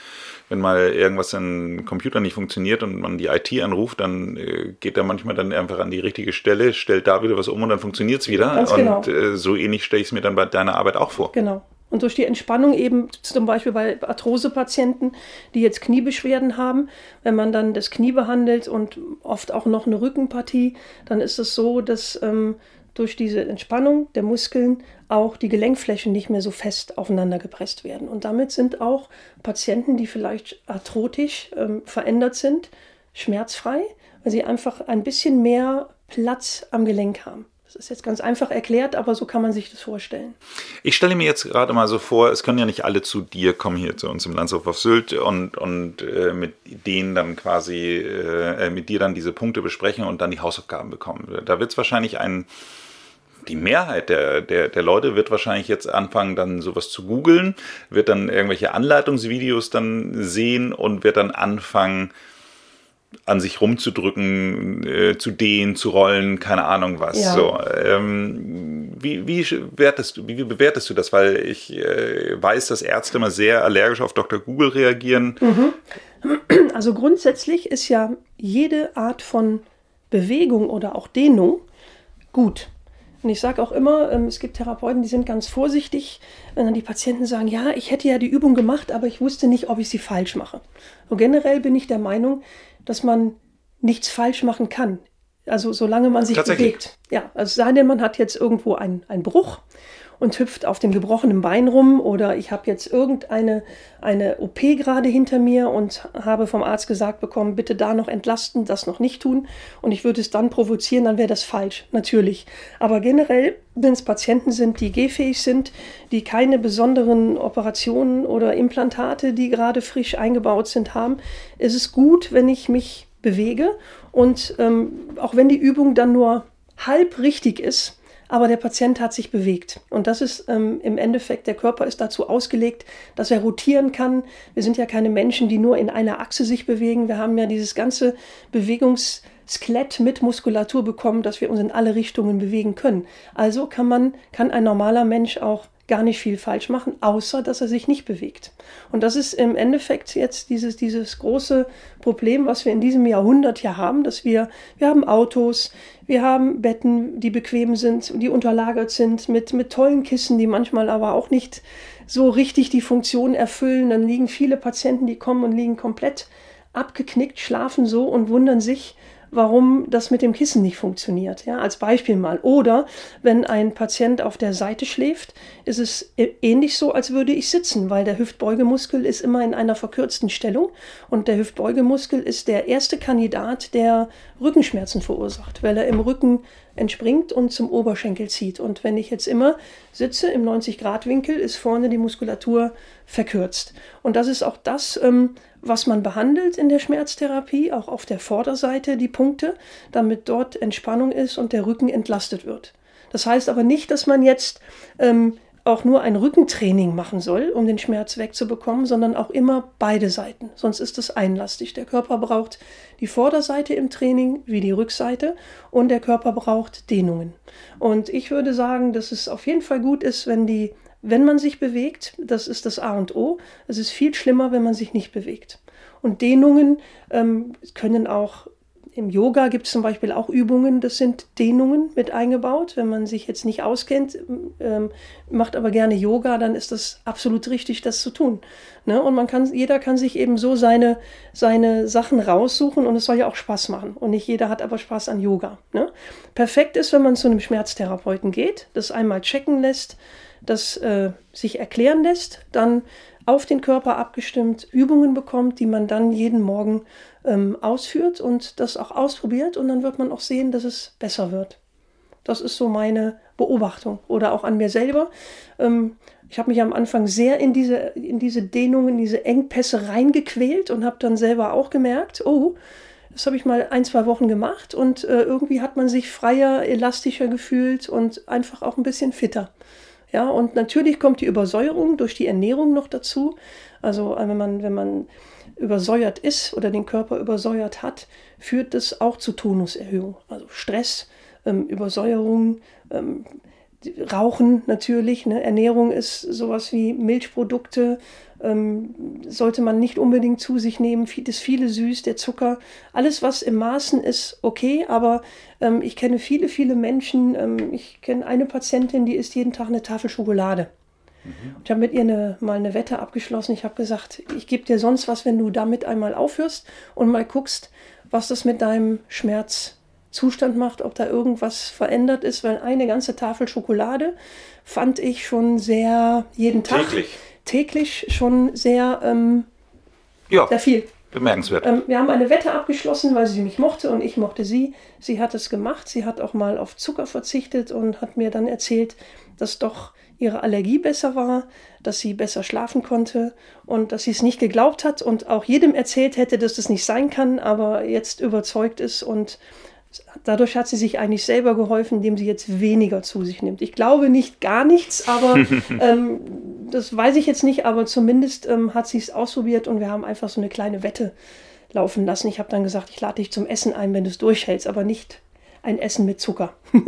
wenn mal irgendwas im Computer nicht funktioniert und man die IT anruft, dann äh, geht er manchmal dann einfach an die richtige Stelle, stellt da wieder was um und dann funktioniert es wieder. Ganz genau. Und äh, so ähnlich stelle ich es mir dann bei deiner Arbeit auch vor. Genau. Und durch die Entspannung eben zum Beispiel bei Arthrosepatienten, die jetzt Kniebeschwerden haben, wenn man dann das Knie behandelt und oft auch noch eine Rückenpartie, dann ist es so, dass ähm, durch diese Entspannung der Muskeln auch die Gelenkflächen nicht mehr so fest aufeinander gepresst werden. Und damit sind auch Patienten, die vielleicht arthrotisch ähm, verändert sind, schmerzfrei, weil sie einfach ein bisschen mehr Platz am Gelenk haben. Das ist jetzt ganz einfach erklärt, aber so kann man sich das vorstellen. Ich stelle mir jetzt gerade mal so vor, es können ja nicht alle zu dir kommen hier zu uns im Landshof auf Sylt und, und äh, mit denen dann quasi, äh, mit dir dann diese Punkte besprechen und dann die Hausaufgaben bekommen. Da wird es wahrscheinlich ein die Mehrheit der, der, der Leute wird wahrscheinlich jetzt anfangen, dann sowas zu googeln, wird dann irgendwelche Anleitungsvideos dann sehen und wird dann anfangen, an sich rumzudrücken, äh, zu dehnen, zu rollen, keine Ahnung was. Ja. So, ähm, wie, wie, wertest du, wie, bewertest du das? Weil ich äh, weiß, dass Ärzte immer sehr allergisch auf Dr. Google reagieren. Mhm. Also grundsätzlich ist ja jede Art von Bewegung oder auch Dehnung gut. Und ich sage auch immer, ähm, es gibt Therapeuten, die sind ganz vorsichtig, wenn dann die Patienten sagen, ja, ich hätte ja die Übung gemacht, aber ich wusste nicht, ob ich sie falsch mache. So generell bin ich der Meinung, dass man nichts falsch machen kann. Also solange man sich bewegt. Ja, also sei denn, man hat jetzt irgendwo einen, einen Bruch und hüpft auf dem gebrochenen Bein rum oder ich habe jetzt irgendeine eine OP gerade hinter mir und habe vom Arzt gesagt bekommen, bitte da noch entlasten, das noch nicht tun und ich würde es dann provozieren, dann wäre das falsch, natürlich. Aber generell, wenn es Patienten sind, die gehfähig sind, die keine besonderen Operationen oder Implantate, die gerade frisch eingebaut sind, haben, ist es gut, wenn ich mich bewege und ähm, auch wenn die Übung dann nur halb richtig ist, aber der Patient hat sich bewegt. Und das ist ähm, im Endeffekt, der Körper ist dazu ausgelegt, dass er rotieren kann. Wir sind ja keine Menschen, die nur in einer Achse sich bewegen. Wir haben ja dieses ganze Bewegungsskelett mit Muskulatur bekommen, dass wir uns in alle Richtungen bewegen können. Also kann man, kann ein normaler Mensch auch gar nicht viel falsch machen, außer dass er sich nicht bewegt. Und das ist im Endeffekt jetzt dieses, dieses große Problem, was wir in diesem Jahrhundert ja haben, dass wir, wir haben Autos, wir haben Betten, die bequem sind, die unterlagert sind mit, mit tollen Kissen, die manchmal aber auch nicht so richtig die Funktion erfüllen. Dann liegen viele Patienten, die kommen und liegen komplett abgeknickt, schlafen so und wundern sich, warum das mit dem Kissen nicht funktioniert. Ja, als Beispiel mal. Oder wenn ein Patient auf der Seite schläft, ist es ähnlich so, als würde ich sitzen, weil der Hüftbeugemuskel ist immer in einer verkürzten Stellung und der Hüftbeugemuskel ist der erste Kandidat, der Rückenschmerzen verursacht, weil er im Rücken entspringt und zum Oberschenkel zieht. Und wenn ich jetzt immer sitze im 90-Grad-Winkel, ist vorne die Muskulatur verkürzt. Und das ist auch das, ähm, was man behandelt in der Schmerztherapie, auch auf der Vorderseite die Punkte, damit dort Entspannung ist und der Rücken entlastet wird. Das heißt aber nicht, dass man jetzt ähm, auch nur ein Rückentraining machen soll, um den Schmerz wegzubekommen, sondern auch immer beide Seiten. Sonst ist es einlastig. Der Körper braucht die Vorderseite im Training wie die Rückseite und der Körper braucht Dehnungen. Und ich würde sagen, dass es auf jeden Fall gut ist, wenn die wenn man sich bewegt, das ist das A und O. Es ist viel schlimmer, wenn man sich nicht bewegt. Und Dehnungen ähm, können auch im Yoga gibt es zum Beispiel auch Übungen, das sind Dehnungen mit eingebaut. Wenn man sich jetzt nicht auskennt, ähm, macht aber gerne Yoga, dann ist das absolut richtig, das zu tun. Ne? Und man kann, jeder kann sich eben so seine, seine Sachen raussuchen und es soll ja auch Spaß machen. Und nicht jeder hat aber Spaß an Yoga. Ne? Perfekt ist, wenn man zu einem Schmerztherapeuten geht, das einmal checken lässt, das äh, sich erklären lässt, dann auf den Körper abgestimmt Übungen bekommt, die man dann jeden Morgen ähm, ausführt und das auch ausprobiert und dann wird man auch sehen, dass es besser wird. Das ist so meine Beobachtung oder auch an mir selber. Ähm, ich habe mich am Anfang sehr in diese, in diese Dehnungen, diese Engpässe reingequält und habe dann selber auch gemerkt, oh, das habe ich mal ein, zwei Wochen gemacht und äh, irgendwie hat man sich freier, elastischer gefühlt und einfach auch ein bisschen fitter. Ja, und natürlich kommt die Übersäuerung durch die Ernährung noch dazu. Also äh, wenn man, wenn man übersäuert ist oder den Körper übersäuert hat, führt das auch zu Tonuserhöhung. Also Stress, ähm, Übersäuerung, ähm, Rauchen natürlich. Ne? Ernährung ist sowas wie Milchprodukte, ähm, sollte man nicht unbedingt zu sich nehmen. Das viele süß, der Zucker, alles was im Maßen ist, okay, aber ähm, ich kenne viele, viele Menschen. Ähm, ich kenne eine Patientin, die isst jeden Tag eine Tafel Schokolade. Mhm. Ich habe mit ihr eine, mal eine Wette abgeschlossen. Ich habe gesagt, ich gebe dir sonst was, wenn du damit einmal aufhörst und mal guckst, was das mit deinem Schmerz Zustand macht, ob da irgendwas verändert ist, weil eine ganze Tafel Schokolade fand ich schon sehr jeden Tag. Täglich. Täglich schon sehr, ähm, Ja, sehr viel. bemerkenswert. Ähm, wir haben eine Wette abgeschlossen, weil sie mich mochte und ich mochte sie. Sie hat es gemacht. Sie hat auch mal auf Zucker verzichtet und hat mir dann erzählt, dass doch ihre Allergie besser war, dass sie besser schlafen konnte und dass sie es nicht geglaubt hat und auch jedem erzählt hätte, dass das nicht sein kann, aber jetzt überzeugt ist und dadurch hat sie sich eigentlich selber geholfen, indem sie jetzt weniger zu sich nimmt. Ich glaube nicht gar nichts, aber ähm, das weiß ich jetzt nicht, aber zumindest ähm, hat sie es ausprobiert und wir haben einfach so eine kleine Wette laufen lassen. Ich habe dann gesagt, ich lade dich zum Essen ein, wenn du es durchhältst, aber nicht ein Essen mit Zucker.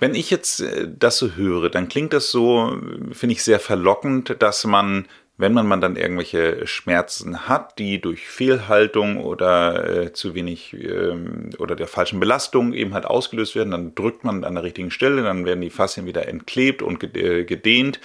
Wenn ich jetzt äh, das so höre, dann klingt das so, äh, finde ich, sehr verlockend, dass man, wenn man, man dann irgendwelche Schmerzen hat, die durch Fehlhaltung oder äh, zu wenig ähm, oder der falschen Belastung eben halt ausgelöst werden, dann drückt man an der richtigen Stelle, dann werden die Faszien wieder entklebt und äh, gedehnt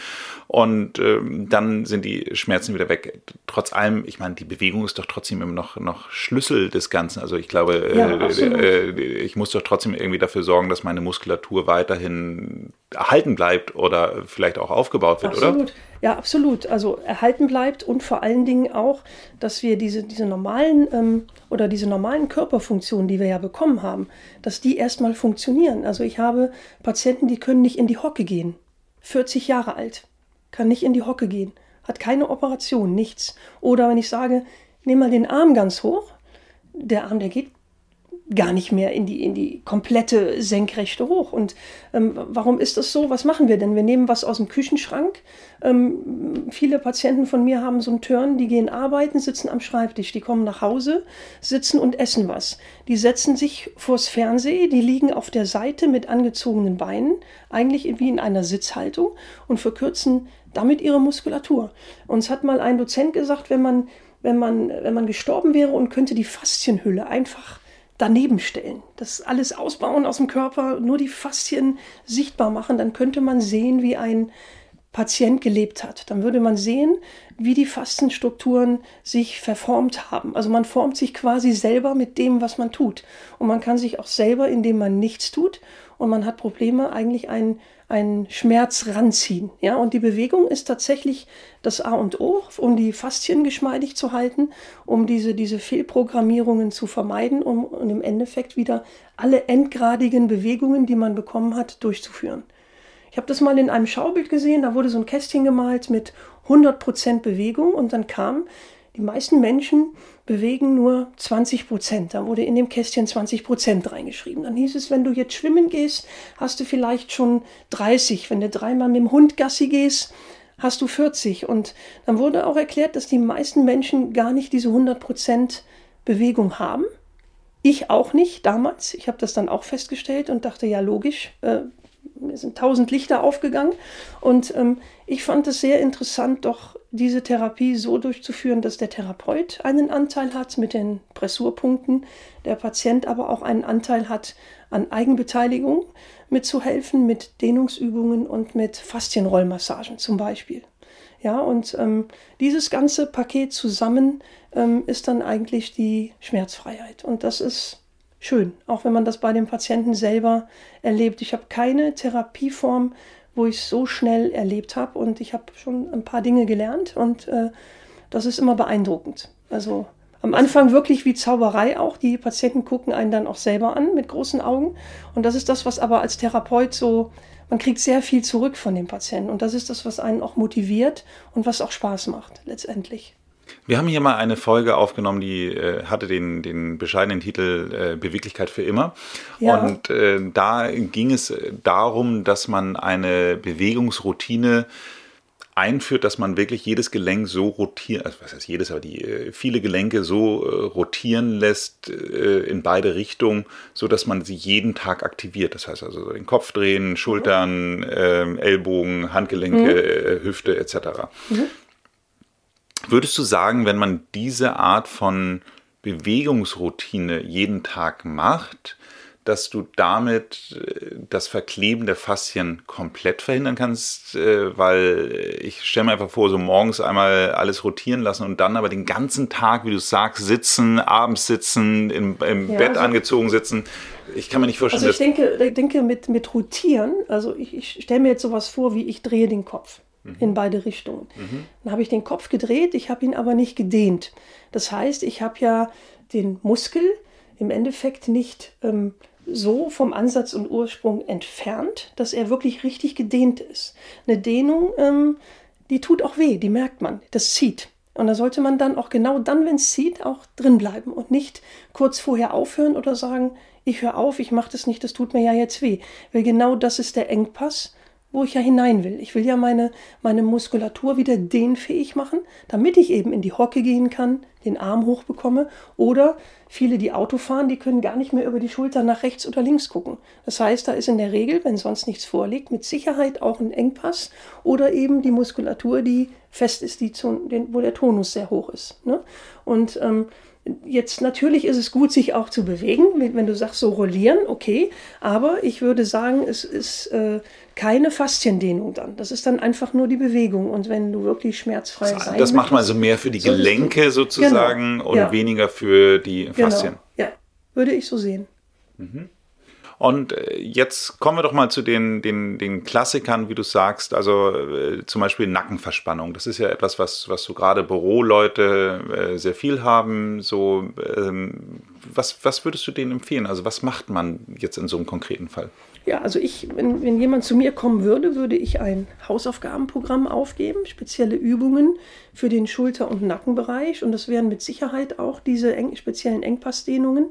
und ähm, dann sind die Schmerzen wieder weg. Trotz allem, ich meine, die Bewegung ist doch trotzdem immer noch, noch Schlüssel des Ganzen. Also ich glaube, Ja, äh, absolut. äh, ich muss doch trotzdem irgendwie dafür sorgen, dass meine Muskulatur weiterhin erhalten bleibt oder vielleicht auch aufgebaut wird, oder? Ja, absolut. Also erhalten bleibt und vor allen Dingen auch, dass wir diese, diese normalen ähm, oder diese normalen Körperfunktionen, die wir ja bekommen haben, dass die erstmal funktionieren. Also ich habe Patienten, die können nicht in die Hocke gehen. 40 Jahre alt, kann nicht in die Hocke gehen, hat keine Operation, nichts. Oder wenn ich sage, nimm mal den Arm ganz hoch, der Arm, der geht gar nicht mehr in die, in die komplette Senkrechte hoch. Und ähm, warum ist das so? Was machen wir denn? Wir nehmen was aus dem Küchenschrank. Ähm, viele Patienten von mir haben so einen Turn, die gehen arbeiten, sitzen am Schreibtisch, die kommen nach Hause, sitzen und essen was. Die setzen sich vors Fernsehen, die liegen auf der Seite mit angezogenen Beinen, eigentlich wie in einer Sitzhaltung und verkürzen damit ihre Muskulatur. Uns hat mal ein Dozent gesagt, wenn man, wenn man, wenn man gestorben wäre und könnte die Faszienhülle einfach daneben stellen, das alles ausbauen aus dem Körper, nur die Faszien sichtbar machen, dann könnte man sehen, wie ein Patient gelebt hat. Dann würde man sehen, wie die Faszienstrukturen sich verformt haben. Also man formt sich quasi selber mit dem, was man tut. Und man kann sich auch selber, indem man nichts tut und man hat Probleme, eigentlich einen, einen Schmerz ranziehen. Ja? Und die Bewegung ist tatsächlich das A und O, um die Faszien geschmeidig zu halten, um diese, diese Fehlprogrammierungen zu vermeiden um, und im Endeffekt wieder alle endgradigen Bewegungen, die man bekommen hat, durchzuführen. Ich habe das mal in einem Schaubild gesehen, da wurde so ein Kästchen gemalt mit 100% Bewegung und dann kam, die meisten Menschen bewegen nur 20%. Da wurde in dem Kästchen 20% reingeschrieben. Dann hieß es, wenn du jetzt schwimmen gehst, hast du vielleicht schon 30. Wenn du dreimal mit dem Hund Gassi gehst, hast du 40. Und dann wurde auch erklärt, dass die meisten Menschen gar nicht diese 100% Bewegung haben. Ich auch nicht damals. Ich habe das dann auch festgestellt und dachte, ja, logisch, äh, mir sind tausend Lichter aufgegangen. Und ähm, ich fand es sehr interessant, doch diese Therapie so durchzuführen, dass der Therapeut einen Anteil hat mit den Pressurpunkten, der Patient aber auch einen Anteil hat an Eigenbeteiligung mitzuhelfen, mit Dehnungsübungen und mit Faszienrollmassagen zum Beispiel. Ja, und ähm, dieses ganze Paket zusammen ähm, ist dann eigentlich die Schmerzfreiheit. Und das ist schön, auch wenn man das bei dem Patienten selber erlebt. Ich habe keine Therapieform, wo ich so schnell erlebt habe und ich habe schon ein paar Dinge gelernt und äh, das ist immer beeindruckend. Also am Anfang wirklich wie Zauberei auch. Die Patienten gucken einen dann auch selber an mit großen Augen und das ist das, was aber als Therapeut so, man kriegt sehr viel zurück von dem Patienten und das ist das, was einen auch motiviert und was auch Spaß macht letztendlich. Wir haben hier mal eine Folge aufgenommen, die äh, hatte den, den bescheidenen Titel äh, Beweglichkeit für immer. Ja. Und äh, da ging es darum, dass man eine Bewegungsroutine einführt, dass man wirklich jedes Gelenk so rotieren, also was heißt jedes, aber die äh, viele Gelenke so äh, rotieren lässt äh, in beide Richtungen, so dass man sie jeden Tag aktiviert. Das heißt also den Kopf drehen, Schultern, ähm, Ellbogen, Handgelenke, äh, Hüfte etc. Würdest du sagen, wenn man diese Art von Bewegungsroutine jeden Tag macht, dass du damit äh, das Verkleben der Faszien komplett verhindern kannst, äh, weil ich stelle mir einfach vor, so morgens einmal alles rotieren lassen und dann aber den ganzen Tag, wie du sagst, sitzen, abends sitzen, im, im ja, Bett angezogen sitzen. Ich kann mir nicht vorstellen. Also ich denke, ich denke mit, mit Rotieren, also ich, ich stelle mir jetzt sowas vor, wie ich drehe den Kopf mhm. in beide Richtungen. Mhm. Dann habe ich den Kopf gedreht, ich habe ihn aber nicht gedehnt. Das heißt, ich habe ja den Muskel im Endeffekt nicht ähm, so vom Ansatz und Ursprung entfernt, dass er wirklich richtig gedehnt ist. Eine Dehnung, ähm, die tut auch weh, die merkt man, das zieht. Und da sollte man dann auch genau dann, wenn es zieht, auch drin bleiben und nicht kurz vorher aufhören oder sagen, ich höre auf, ich mache das nicht, das tut mir ja jetzt weh. Weil genau das ist der Engpass, wo ich ja hinein will. Ich will ja meine, meine Muskulatur wieder dehnfähig machen, damit ich eben in die Hocke gehen kann, den Arm hochbekomme. Oder viele, die Auto fahren, die können gar nicht mehr über die Schulter nach rechts oder links gucken. Das heißt, da ist in der Regel, wenn sonst nichts vorliegt, mit Sicherheit auch ein Engpass oder eben die Muskulatur, die fest ist, die zu, den, wo der Tonus sehr hoch ist. Ne? Und ähm, Jetzt natürlich ist es gut, sich auch zu bewegen, wenn du sagst, so rollieren, okay, aber ich würde sagen, es ist äh, keine Fasziendehnung dann. Das ist dann einfach nur die Bewegung. Und wenn du wirklich schmerzfrei das, sein Das macht man also mehr für die so Gelenke sozusagen genau. und ja. weniger für die genau. Faszien. Genau. Ja, würde ich so sehen. Mhm. Und äh, jetzt kommen wir doch mal zu den, den, den Klassikern, wie du sagst, also äh, zum Beispiel Nackenverspannung. Das ist ja etwas, was, was so gerade Büroleute äh, sehr viel haben. So, ähm, was, was würdest du denen empfehlen? Also was macht man jetzt in so einem konkreten Fall? Ja, also ich, wenn, wenn jemand zu mir kommen würde, würde ich ein Hausaufgabenprogramm aufgeben, spezielle Übungen für den Schulter- und Nackenbereich. Und das wären mit Sicherheit auch diese eng, speziellen Engpassdehnungen,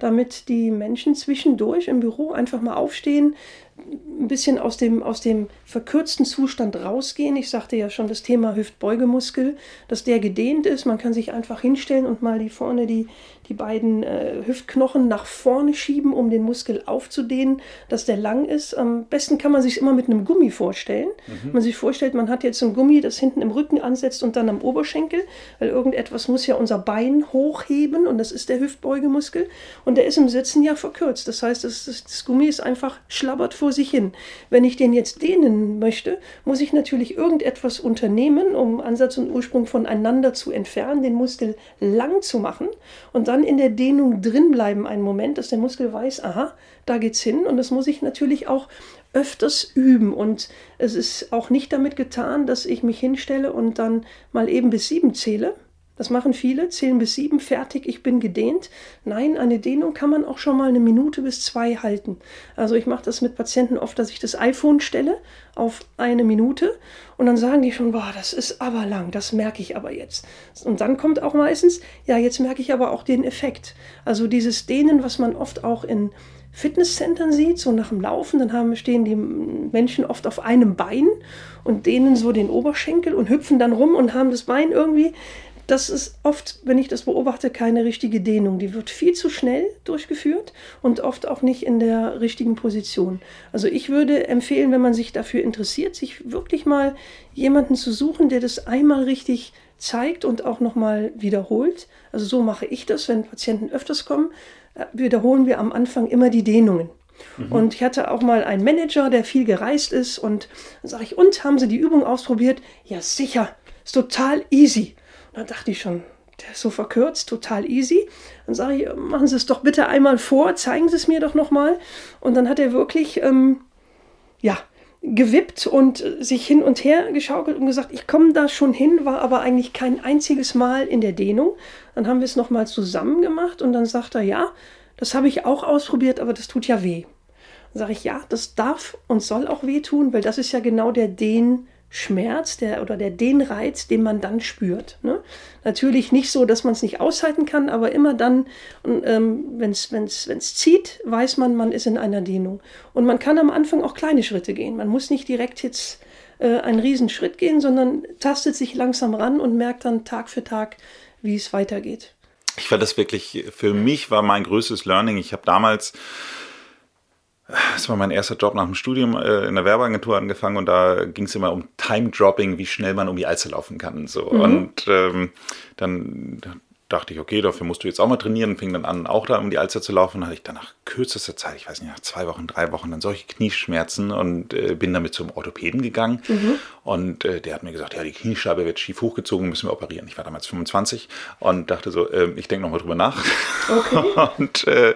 damit die Menschen zwischendurch im Büro einfach mal aufstehen, ein bisschen aus dem, aus dem verkürzten Zustand rausgehen. Ich sagte ja schon das Thema Hüftbeugemuskel, dass der gedehnt ist. Man kann sich einfach hinstellen und mal die vorne die, die beiden äh, Hüftknochen nach vorne schieben, um den Muskel aufzudehnen, dass der lang ist. Am besten kann man sich immer mit einem Gummi vorstellen. Mhm. Man sich vorstellt, man hat jetzt ein Gummi, das hinten im Rücken ansetzt und dann am Oberschenkel, weil irgendetwas muss ja unser Bein hochheben und das ist der Hüftbeugemuskel. Und der ist im Sitzen ja verkürzt. Das heißt, das, das, das Gummi ist einfach schlabbert vor sich hin. Wenn ich den jetzt dehnen möchte, muss ich natürlich irgendetwas unternehmen, um Ansatz und Ursprung voneinander zu entfernen, den Muskel lang zu machen und dann in der Dehnung drin bleiben einen Moment, dass der Muskel weiß, aha, da geht's hin. Und das muss ich natürlich auch öfters üben. Und es ist auch nicht damit getan, dass ich mich hinstelle und dann mal eben bis sieben zähle das machen viele, zählen bis sieben, fertig, ich bin gedehnt. Nein, eine Dehnung kann man auch schon mal eine Minute bis zwei halten. Also ich mache das mit Patienten oft, dass ich das iPhone stelle auf eine Minute und dann sagen die schon, boah, das ist aber lang, das merke ich aber jetzt. Und dann kommt auch meistens, ja, jetzt merke ich aber auch den Effekt. Also dieses Dehnen, was man oft auch in Fitnesscentern sieht, so nach dem Laufen, dann haben, stehen die Menschen oft auf einem Bein und dehnen so den Oberschenkel und hüpfen dann rum und haben das Bein irgendwie das ist oft, wenn ich das beobachte, keine richtige Dehnung. Die wird viel zu schnell durchgeführt und oft auch nicht in der richtigen Position. Also ich würde empfehlen, wenn man sich dafür interessiert, sich wirklich mal jemanden zu suchen, der das einmal richtig zeigt und auch nochmal wiederholt. Also so mache ich das, wenn Patienten öfters kommen, äh, wiederholen wir am Anfang immer die Dehnungen. Mhm. Und ich hatte auch mal einen Manager, der viel gereist ist und dann sage ich, und haben Sie die Übung ausprobiert? Ja, sicher, ist total easy. Da dachte ich schon, der ist so verkürzt, total easy. Dann sage ich, machen Sie es doch bitte einmal vor, zeigen Sie es mir doch nochmal. Und dann hat er wirklich, ähm, ja, gewippt und sich hin und her geschaukelt und gesagt, ich komme da schon hin, war aber eigentlich kein einziges Mal in der Dehnung. Dann haben wir es nochmal zusammen gemacht und dann sagt er, ja, das habe ich auch ausprobiert, aber das tut ja weh. Dann sage ich, ja, das darf und soll auch wehtun, weil das ist ja genau der Dehn- Schmerz der, oder der Dehnreiz, den man dann spürt. Ne? Natürlich nicht so, dass man es nicht aushalten kann, aber immer dann, ähm, wenn es zieht, weiß man, man ist in einer Dehnung. Und man kann am Anfang auch kleine Schritte gehen. Man muss nicht direkt jetzt äh, einen Riesenschritt gehen, sondern tastet sich langsam ran und merkt dann Tag für Tag, wie es weitergeht. Ich fand das wirklich, für mich war mein größtes Learning. Ich habe damals das war mein erster Job nach dem Studium äh, in der Werbeagentur angefangen und da ging es immer um Time Dropping, wie schnell man um die Alster laufen kann. So. Mhm. Und ähm, dann dachte ich, okay, dafür musst du jetzt auch mal trainieren. Fing dann an, auch da um die Alster zu laufen. Dann hatte ich dann nach kürzester Zeit, ich weiß nicht, nach zwei Wochen, drei Wochen, dann solche Knieschmerzen und äh, bin damit zum Orthopäden gegangen. Mhm. Und äh, der hat mir gesagt, ja, die Kniescheibe wird schief hochgezogen, müssen wir operieren. Ich war damals 25 und dachte so, äh, ich denke nochmal drüber nach. Okay. und äh,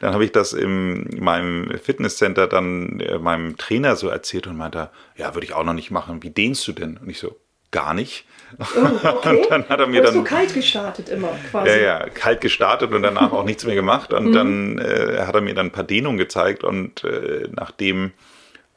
dann habe ich das in meinem Fitnesscenter dann äh, meinem Trainer so erzählt und meinte, ja, würde ich auch noch nicht machen. Wie dehnst du denn? Und ich so, gar nicht. Oh, okay. und dann hat er mir dann. so kalt gestartet immer quasi. Ja, ja, kalt gestartet und danach auch nichts mehr gemacht. Und mhm. dann äh, hat er mir dann ein paar Dehnungen gezeigt und äh, nachdem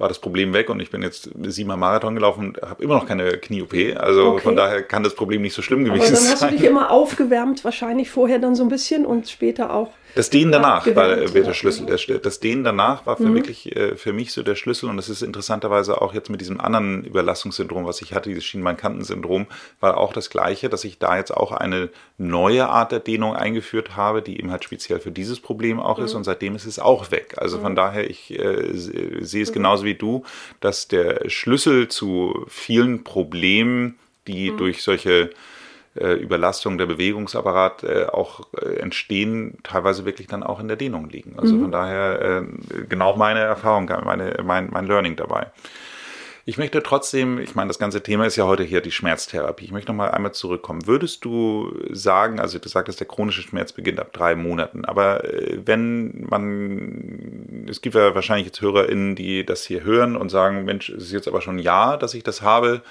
war das Problem weg und ich bin jetzt siebenmal Marathon gelaufen und habe immer noch keine Knie-OP. Also okay. von daher kann das Problem nicht so schlimm gewesen sein. Aber dann hast du dich immer aufgewärmt, wahrscheinlich vorher dann so ein bisschen und später auch das Dehnen danach war der Schlüssel. Das Dehnen danach war für mhm. wirklich äh, für mich so der Schlüssel und das ist interessanterweise auch jetzt mit diesem anderen Überlastungssyndrom, was ich hatte, dieses Schienbeinkantensyndrom, war auch das gleiche, dass ich da jetzt auch eine neue Art der Dehnung eingeführt habe, die eben halt speziell für dieses Problem auch mhm. ist und seitdem ist es auch weg. Also von mhm. daher, ich äh, sehe es mhm. genauso wie du, dass der Schlüssel zu vielen Problemen, die mhm. durch solche Überlastung der Bewegungsapparat äh, auch äh, entstehen, teilweise wirklich dann auch in der Dehnung liegen. Also mhm. von daher äh, genau meine Erfahrung, meine, mein, mein Learning dabei. Ich möchte trotzdem, ich meine, das ganze Thema ist ja heute hier die Schmerztherapie. Ich möchte noch mal einmal zurückkommen. Würdest du sagen, also du sagtest, der chronische Schmerz beginnt ab drei Monaten, aber äh, wenn man, es gibt ja wahrscheinlich jetzt HörerInnen, die das hier hören und sagen, Mensch, es ist jetzt aber schon ein Jahr, dass ich das habe,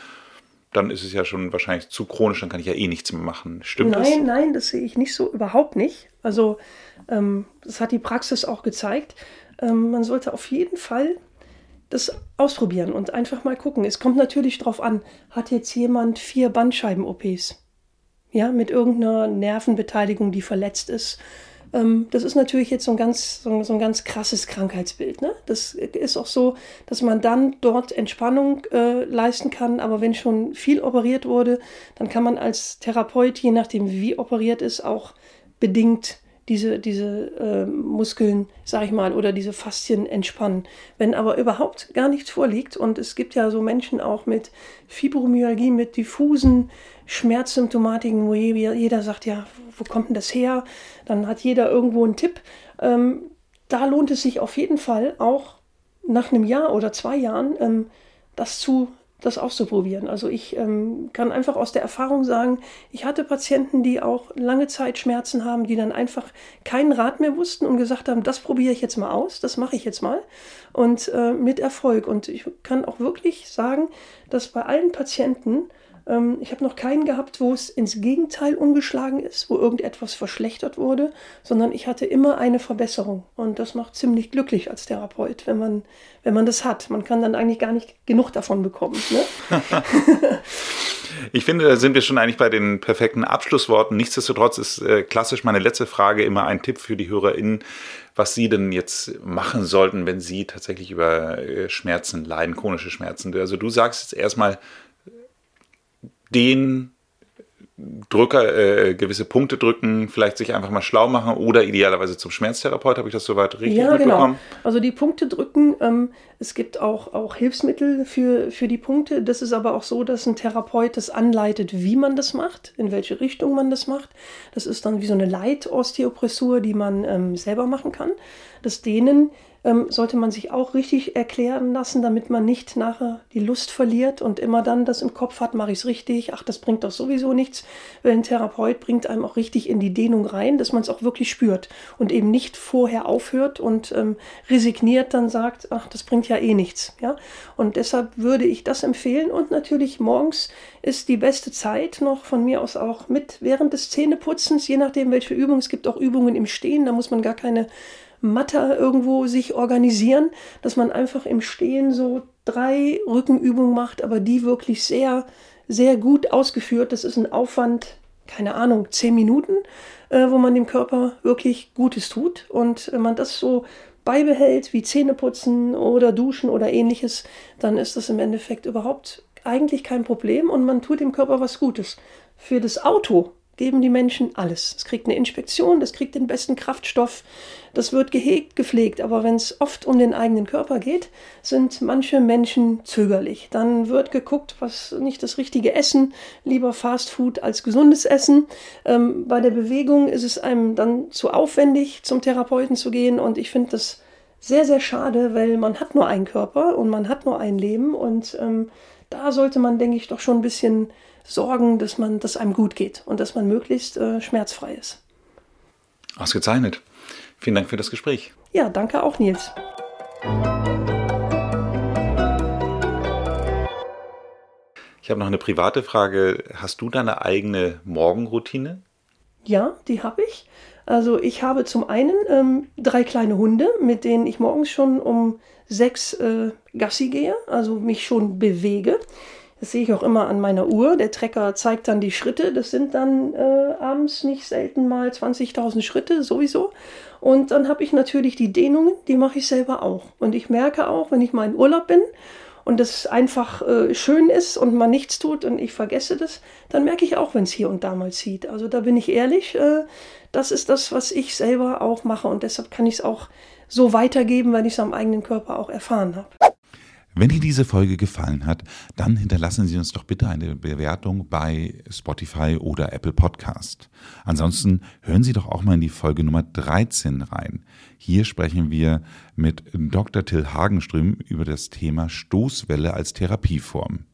dann ist es ja schon wahrscheinlich zu chronisch, dann kann ich ja eh nichts mehr machen. Stimmt nein, das? Nein, nein, das sehe ich nicht so, überhaupt nicht. Also ähm, das hat die Praxis auch gezeigt. Ähm, man sollte auf jeden Fall das ausprobieren und einfach mal gucken. Es kommt natürlich darauf an, hat jetzt jemand vier Bandscheiben-OPs? Ja, mit irgendeiner Nervenbeteiligung, die verletzt ist das ist natürlich jetzt so ein ganz, so so ein, ganz krasses Krankheitsbild. Ne? Das ist auch so, dass man dann dort Entspannung äh, leisten kann, aber wenn schon viel operiert wurde, dann kann man als Therapeut, je nachdem wie operiert ist, auch bedingt diese, diese äh, Muskeln, sag ich mal, oder diese Faszien entspannen. Wenn aber überhaupt gar nichts vorliegt, und es gibt ja so Menschen auch mit Fibromyalgie, mit diffusen Schmerzsymptomatiken, wo jeder sagt, ja, wo kommt denn das her? Dann hat jeder irgendwo einen Tipp. Ähm, da lohnt es sich auf jeden Fall auch nach einem Jahr oder zwei Jahren ähm, das zu das auszuprobieren. Also ich ähm, kann einfach aus der Erfahrung sagen, ich hatte Patienten, die auch lange Zeit Schmerzen haben, die dann einfach keinen Rat mehr wussten und gesagt haben, das probiere ich jetzt mal aus, das mache ich jetzt mal und äh, mit Erfolg. Und ich kann auch wirklich sagen, dass bei allen Patienten ich habe noch keinen gehabt, wo es ins Gegenteil umgeschlagen ist, wo irgendetwas verschlechtert wurde, sondern ich hatte immer eine Verbesserung. Und das macht ziemlich glücklich als Therapeut, wenn man, wenn man das hat. Man kann dann eigentlich gar nicht genug davon bekommen. Ne? ich finde, da sind wir schon eigentlich bei den perfekten Abschlussworten. Nichtsdestotrotz ist äh, klassisch meine letzte Frage immer ein Tipp für die HörerInnen, was sie denn jetzt machen sollten, wenn sie tatsächlich über äh, Schmerzen leiden, chronische Schmerzen. Also du sagst jetzt erstmal, den Drücker, äh, gewisse Punkte drücken, vielleicht sich einfach mal schlau machen oder idealerweise zum Schmerztherapeut. Habe ich das soweit richtig ja, mitbekommen? Genau. Also die Punkte drücken, ähm, es gibt auch, auch Hilfsmittel für, für die Punkte. Das ist aber auch so, dass ein Therapeut das anleitet, wie man das macht, in welche Richtung man das macht. Das ist dann wie so eine Leitosteopressur, die man ähm, selber machen kann. Das Dehnen ähm, sollte man sich auch richtig erklären lassen, damit man nicht nachher die Lust verliert und immer dann das im Kopf hat, mache ich es richtig, ach, das bringt doch sowieso nichts. Weil ein Therapeut bringt einem auch richtig in die Dehnung rein, dass man es auch wirklich spürt und eben nicht vorher aufhört und ähm, resigniert dann sagt, ach, das bringt ja eh nichts. Ja? Und deshalb würde ich das empfehlen und natürlich morgens ist die beste Zeit noch von mir aus auch mit während des Zähneputzens, je nachdem welche Übung. Es gibt auch Übungen im Stehen, da muss man gar keine Matte irgendwo sich organisieren, dass man einfach im Stehen so drei Rückenübungen macht, aber die wirklich sehr, sehr gut ausgeführt. Das ist ein Aufwand, keine Ahnung, zehn Minuten, äh, wo man dem Körper wirklich Gutes tut. Und wenn man das so beibehält, wie Zähneputzen oder Duschen oder ähnliches, dann ist das im Endeffekt überhaupt eigentlich kein Problem und man tut dem Körper was Gutes. Für das Auto geben die Menschen alles. Es kriegt eine Inspektion, das kriegt den besten Kraftstoff, das wird gehegt, gepflegt. Aber wenn es oft um den eigenen Körper geht, sind manche Menschen zögerlich. Dann wird geguckt, was nicht das richtige Essen, lieber Fast Food als gesundes Essen. Ähm, bei der Bewegung ist es einem dann zu aufwendig, zum Therapeuten zu gehen. Und ich finde das sehr, sehr schade, weil man hat nur einen Körper und man hat nur ein Leben. Und ähm, da sollte man, denke ich, doch schon ein bisschen sorgen, dass man, dass einem gut geht und dass man möglichst äh, schmerzfrei ist. Ausgezeichnet. Vielen Dank für das Gespräch. Ja, danke auch, Nils. Ich habe noch eine private Frage. Hast du deine eigene Morgenroutine? Ja, die habe ich. Also ich habe zum einen ähm, drei kleine Hunde, mit denen ich morgens schon um sechs äh, Gassi gehe, also mich schon bewege. Das sehe ich auch immer an meiner Uhr. Der Trecker zeigt dann die Schritte. Das sind dann äh, abends nicht selten mal 20.000 Schritte sowieso. Und dann habe ich natürlich die Dehnungen, die mache ich selber auch. Und ich merke auch, wenn ich mal in Urlaub bin und es einfach äh, schön ist und man nichts tut und ich vergesse das, dann merke ich auch, wenn es hier und da mal zieht. Also da bin ich ehrlich, äh, das ist das, was ich selber auch mache und deshalb kann ich es auch so weitergeben, weil ich es am eigenen Körper auch erfahren habe. Wenn dir diese Folge gefallen hat, dann hinterlassen Sie uns doch bitte eine Bewertung bei Spotify oder Apple Podcast. Ansonsten hören Sie doch auch mal in die Folge Nummer 13 rein. Hier sprechen wir mit Dr. Till Hagenström über das Thema Stoßwelle als Therapieform.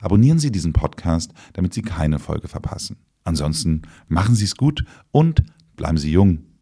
Abonnieren Sie diesen Podcast, damit Sie keine Folge verpassen. Ansonsten machen Sie es gut und bleiben Sie jung.